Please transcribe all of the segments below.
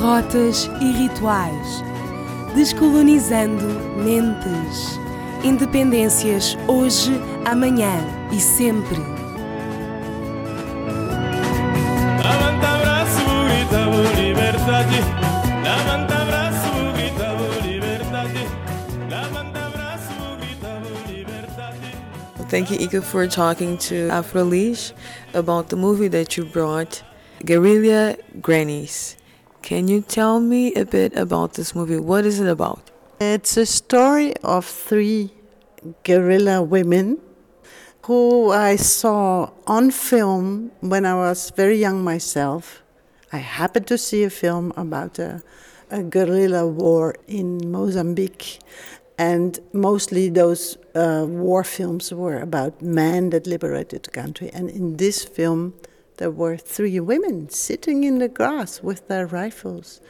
rotas e rituais, descolonizando mentes. Independências hoje, amanhã e sempre. Levanta braço, grita por liberdade. Levanta braço, grita por liberdade. Levanta braço, grita por liberdade. Thank you, Ika, for talking to Afrolish about the movie that you brought, Guerrilla Grannies. Can you tell me a bit about this movie? What is it about? It's a story of three guerrilla women who I saw on film when I was very young myself. I happened to see a film about a, a guerrilla war in Mozambique, and mostly those uh, war films were about men that liberated the country. And in this film, there were three women sitting in the grass with their rifles,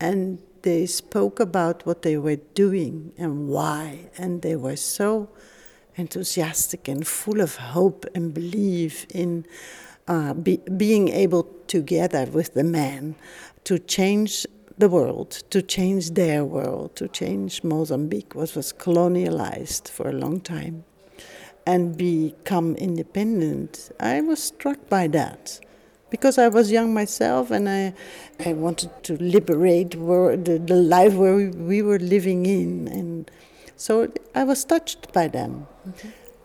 and they spoke about what they were doing and why, and they were so enthusiastic and full of hope and belief in uh, be, being able together with the men to change the world, to change their world, to change Mozambique, which was colonialized for a long time, and become independent. I was struck by that because I was young myself and I, I wanted to liberate wor- the, the life where we, we were living in. And so I was touched by them.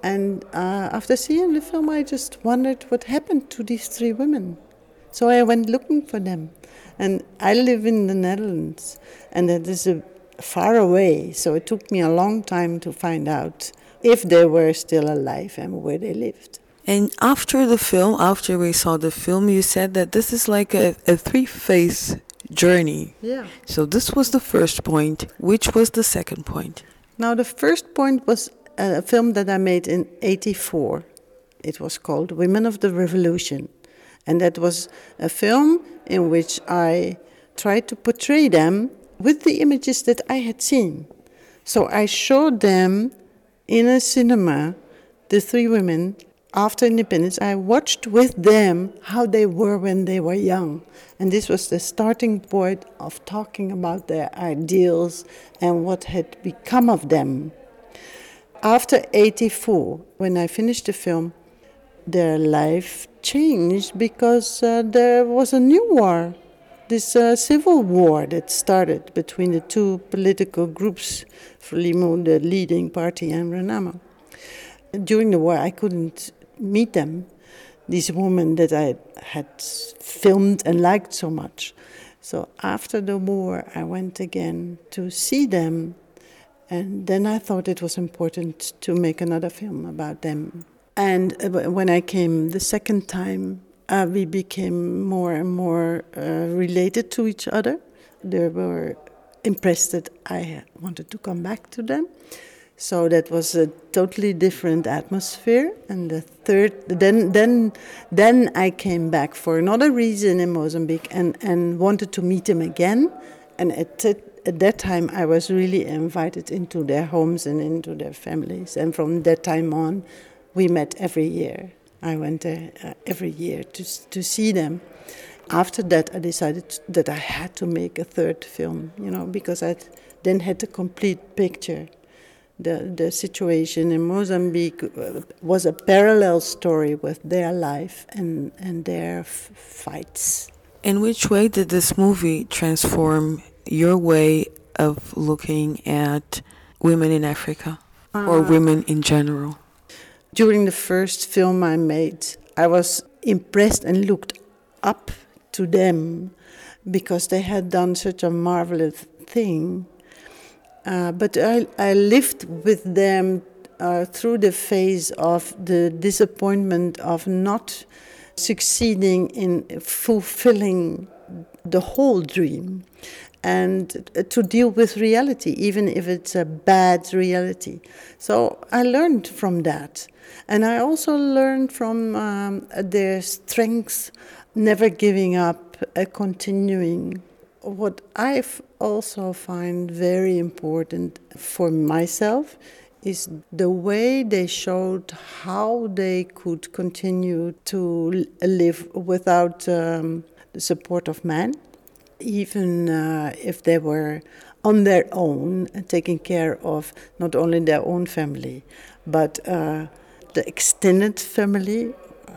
And uh, after seeing the film, I just wondered what happened to these three women. So I went looking for them. And I live in the Netherlands, and it is a, far away, so it took me a long time to find out if they were still alive and where they lived. And after the film, after we saw the film, you said that this is like a, a three phase journey. Yeah. So this was the first point. Which was the second point? Now, the first point was a film that I made in 84. It was called Women of the Revolution. And that was a film in which I tried to portray them with the images that I had seen. So I showed them in a cinema, the three women, after independence. I watched with them how they were when they were young. And this was the starting point of talking about their ideals and what had become of them. After 84, when I finished the film, their life changed because uh, there was a new war, this uh, civil war that started between the two political groups, Frelimo, the leading party, and Renamo. During the war, I couldn't meet them, these women that I had filmed and liked so much. So after the war, I went again to see them, and then I thought it was important to make another film about them. And uh, when I came the second time, uh, we became more and more uh, related to each other. They were impressed that I wanted to come back to them. So that was a totally different atmosphere. And the third, then, then, then I came back for another reason in Mozambique and, and wanted to meet them again. And at that, at that time, I was really invited into their homes and into their families. And from that time on, we met every year. I went there uh, every year to, to see them. After that, I decided that I had to make a third film, you know, because I then had the complete picture. The, the situation in Mozambique uh, was a parallel story with their life and, and their f- fights. In which way did this movie transform your way of looking at women in Africa or women in general? During the first film I made, I was impressed and looked up to them because they had done such a marvelous thing. Uh, but I, I lived with them uh, through the phase of the disappointment of not succeeding in fulfilling the whole dream and to deal with reality, even if it's a bad reality. So I learned from that. And I also learned from um, their strength, never giving up, uh, continuing. What I also find very important for myself is the way they showed how they could continue to live without um, the support of man even uh, if they were on their own, taking care of not only their own family, but uh, the extended family.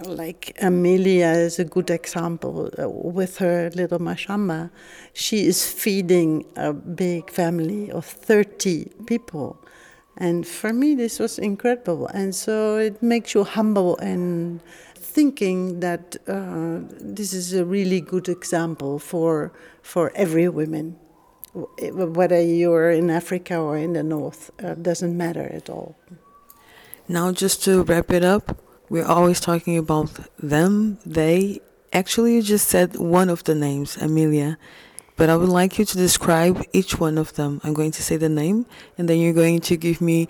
Like Amelia is a good example uh, with her little Machamba. She is feeding a big family of 30 people. And for me, this was incredible. And so it makes you humble and thinking that uh, this is a really good example for, for every woman. Whether you're in Africa or in the North, uh, doesn't matter at all. Now, just to wrap it up, we're always talking about them, they. Actually, you just said one of the names, Amelia. But I would like you to describe each one of them. I'm going to say the name, and then you're going to give me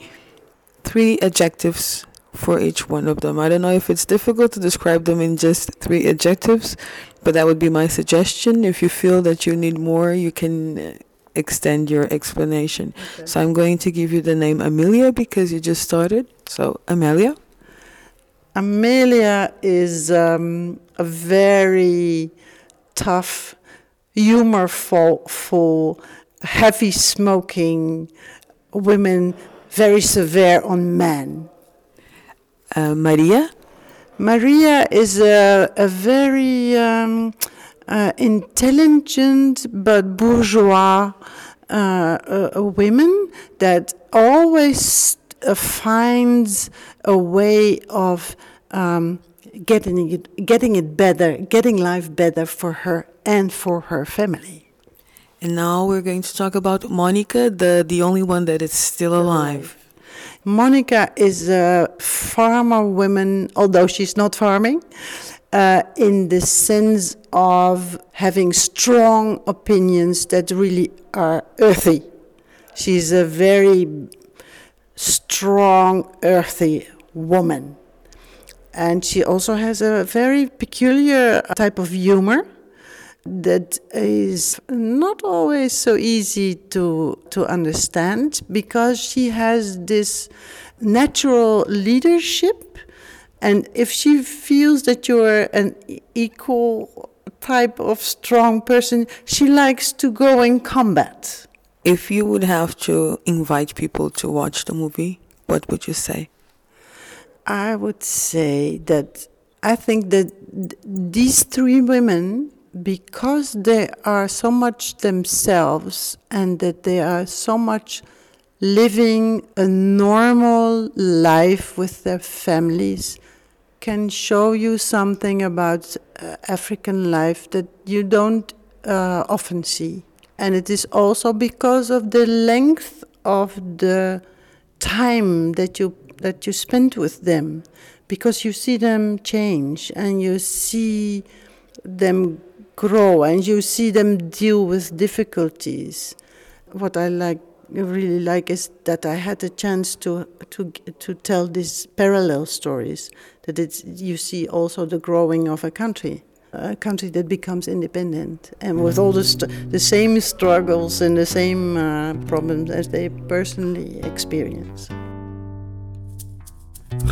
three adjectives for each one of them. I don't know if it's difficult to describe them in just three adjectives, but that would be my suggestion. If you feel that you need more, you can uh, extend your explanation. Okay. So I'm going to give you the name Amelia because you just started. So, Amelia? Amelia is um, a very tough, humorful, heavy smoking women, very severe on men. Uh, Maria? Maria is a, a very um, uh, intelligent but bourgeois uh, woman that always uh, finds a way of um, getting it, getting it better, getting life better for her and for her family. And now we're going to talk about Monica, the, the only one that is still alive. Monica is a farmer woman, although she's not farming, uh, in the sense of having strong opinions that really are earthy. She's a very strong, earthy woman. And she also has a very peculiar type of humor that is not always so easy to, to understand because she has this natural leadership. And if she feels that you're an equal type of strong person, she likes to go in combat. If you would have to invite people to watch the movie, what would you say? I would say that I think that these three women because they are so much themselves and that they are so much living a normal life with their families can show you something about uh, African life that you don't uh, often see. And it is also because of the length of the time that you that you spend with them because you see them change and you see them grow and you see them deal with difficulties. What I like really like is that I had a chance to to to tell these parallel stories. That it's you see also the growing of a country, a country that becomes independent, and with all the the same struggles and the same uh, problems as they personally experience.